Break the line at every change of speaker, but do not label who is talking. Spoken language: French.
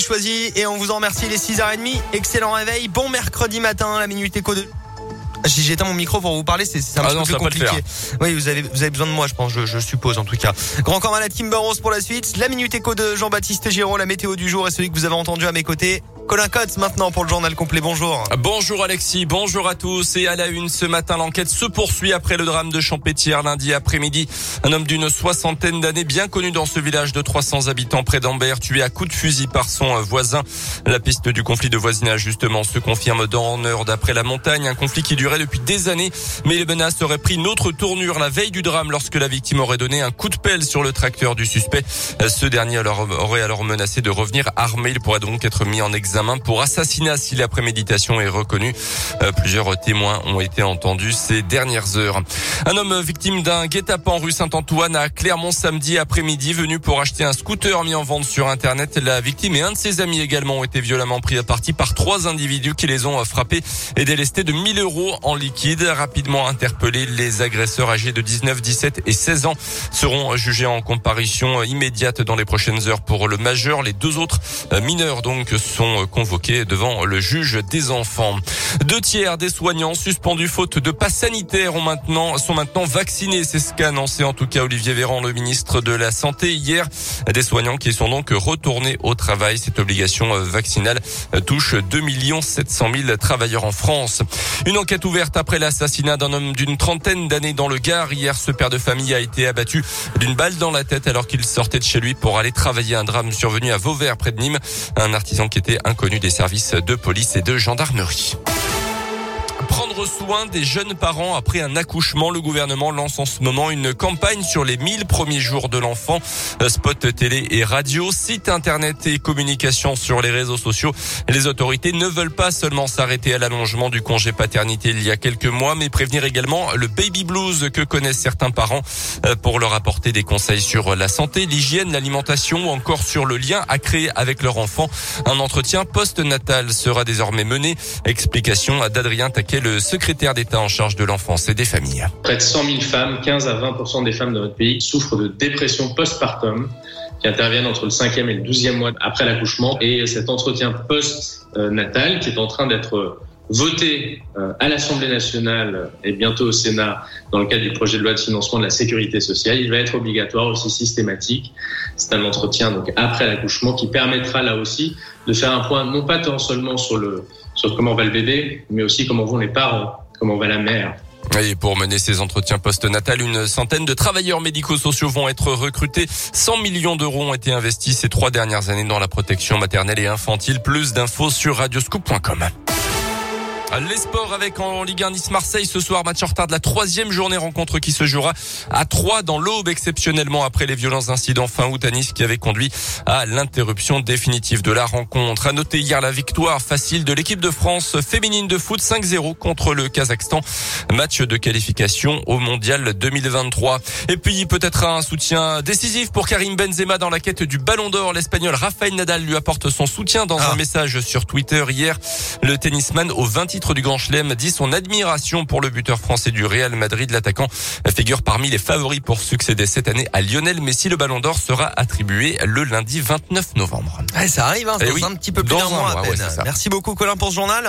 avez choisi et on vous en remercie les 6h30. Excellent réveil. Bon mercredi matin, la minute éco de j'ai éteint mon micro pour vous parler, c'est un
ah
peu compliqué. Oui, vous avez, vous avez besoin de moi, je pense, je, je suppose en tout cas. Grand corps malade Kimber Rose pour la suite. La minute éco de Jean-Baptiste Giraud, la météo du jour et celui que vous avez entendu à mes côtés. Colin maintenant pour le journal complet. Bonjour.
Bonjour Alexis, bonjour à tous. Et à la une ce matin, l'enquête se poursuit après le drame de Champétière lundi après-midi. Un homme d'une soixantaine d'années, bien connu dans ce village de 300 habitants près d'Ambert, tué à coups de fusil par son voisin. La piste du conflit de voisinage justement se confirme dans heure d'après la montagne. Un conflit qui durait depuis des années, mais les menaces auraient pris une autre tournure la veille du drame lorsque la victime aurait donné un coup de pelle sur le tracteur du suspect. Ce dernier aurait alors menacé de revenir armé. Il pourrait donc être mis en examen pour assassinat si la préméditation est reconnue. Euh, plusieurs témoins ont été entendus ces dernières heures. Un homme victime d'un guet-apens rue Saint-Antoine à Clermont samedi après-midi venu pour acheter un scooter mis en vente sur Internet. La victime et un de ses amis également ont été violemment pris à partie par trois individus qui les ont frappés et délestés de 1000 euros en liquide. Rapidement interpellés, les agresseurs âgés de 19, 17 et 16 ans seront jugés en comparution immédiate dans les prochaines heures pour le majeur. Les deux autres mineurs donc sont devant le juge des enfants. Deux tiers des soignants suspendus faute de passe sanitaire ont maintenant, sont maintenant vaccinés. C'est ce qu'a annoncé en tout cas Olivier Véran, le ministre de la Santé hier. Des soignants qui sont donc retournés au travail. Cette obligation vaccinale touche 2 700 000 travailleurs en France. Une enquête ouverte après l'assassinat d'un homme d'une trentaine d'années dans le Gard. Hier, ce père de famille a été abattu d'une balle dans la tête alors qu'il sortait de chez lui pour aller travailler un drame survenu à Vauvert près de Nîmes. Un artisan qui était inconnu des services de police et de gendarmerie prendre soin des jeunes parents après un accouchement. Le gouvernement lance en ce moment une campagne sur les 1000 premiers jours de l'enfant. Euh, spot télé et radio, site internet et communication sur les réseaux sociaux. Les autorités ne veulent pas seulement s'arrêter à l'allongement du congé paternité il y a quelques mois, mais prévenir également le baby blues que connaissent certains parents euh, pour leur apporter des conseils sur la santé, l'hygiène, l'alimentation ou encore sur le lien à créer avec leur enfant. Un entretien post-natal sera désormais mené. Explication d'Adrien Taquet, le secrétaire d'État en charge de l'enfance et des familles.
Près de 100 000 femmes, 15 à 20% des femmes de notre pays souffrent de dépression postpartum qui interviennent entre le 5e et le 12e mois après l'accouchement. Et cet entretien post-natal qui est en train d'être voté euh, à l'Assemblée nationale et bientôt au Sénat dans le cadre du projet de loi de financement de la sécurité sociale, il va être obligatoire aussi systématique. C'est un entretien donc après l'accouchement qui permettra là aussi de faire un point non pas tant seulement sur le sur comment va le bébé, mais aussi comment vont les parents, comment va la mère.
Et pour mener ces entretiens post-natal, une centaine de travailleurs médico-sociaux vont être recrutés. 100 millions d'euros ont été investis ces trois dernières années dans la protection maternelle et infantile. Plus d'infos sur radioscoop.com. Les sports avec en Ligue 1 Nice-Marseille ce soir, match en retard de la troisième journée rencontre qui se jouera à 3 dans l'aube exceptionnellement après les violents incidents fin août à Nice qui avaient conduit à l'interruption définitive de la rencontre. À noter hier la victoire facile de l'équipe de France féminine de foot 5-0 contre le Kazakhstan. Match de qualification au mondial 2023. Et puis peut-être un soutien décisif pour Karim Benzema dans la quête du ballon d'or. L'Espagnol Rafael Nadal lui apporte son soutien dans un ah. message sur Twitter hier. Le tennisman au 20 du Grand Chelem dit son admiration pour le buteur français du Real Madrid. L'attaquant figure parmi les favoris pour succéder cette année à Lionel Messi. Le Ballon d'Or sera attribué le lundi 29 novembre.
ça arrive, hein, eh un petit peu plus d'un mois à peine. Merci beaucoup Colin pour ce journal.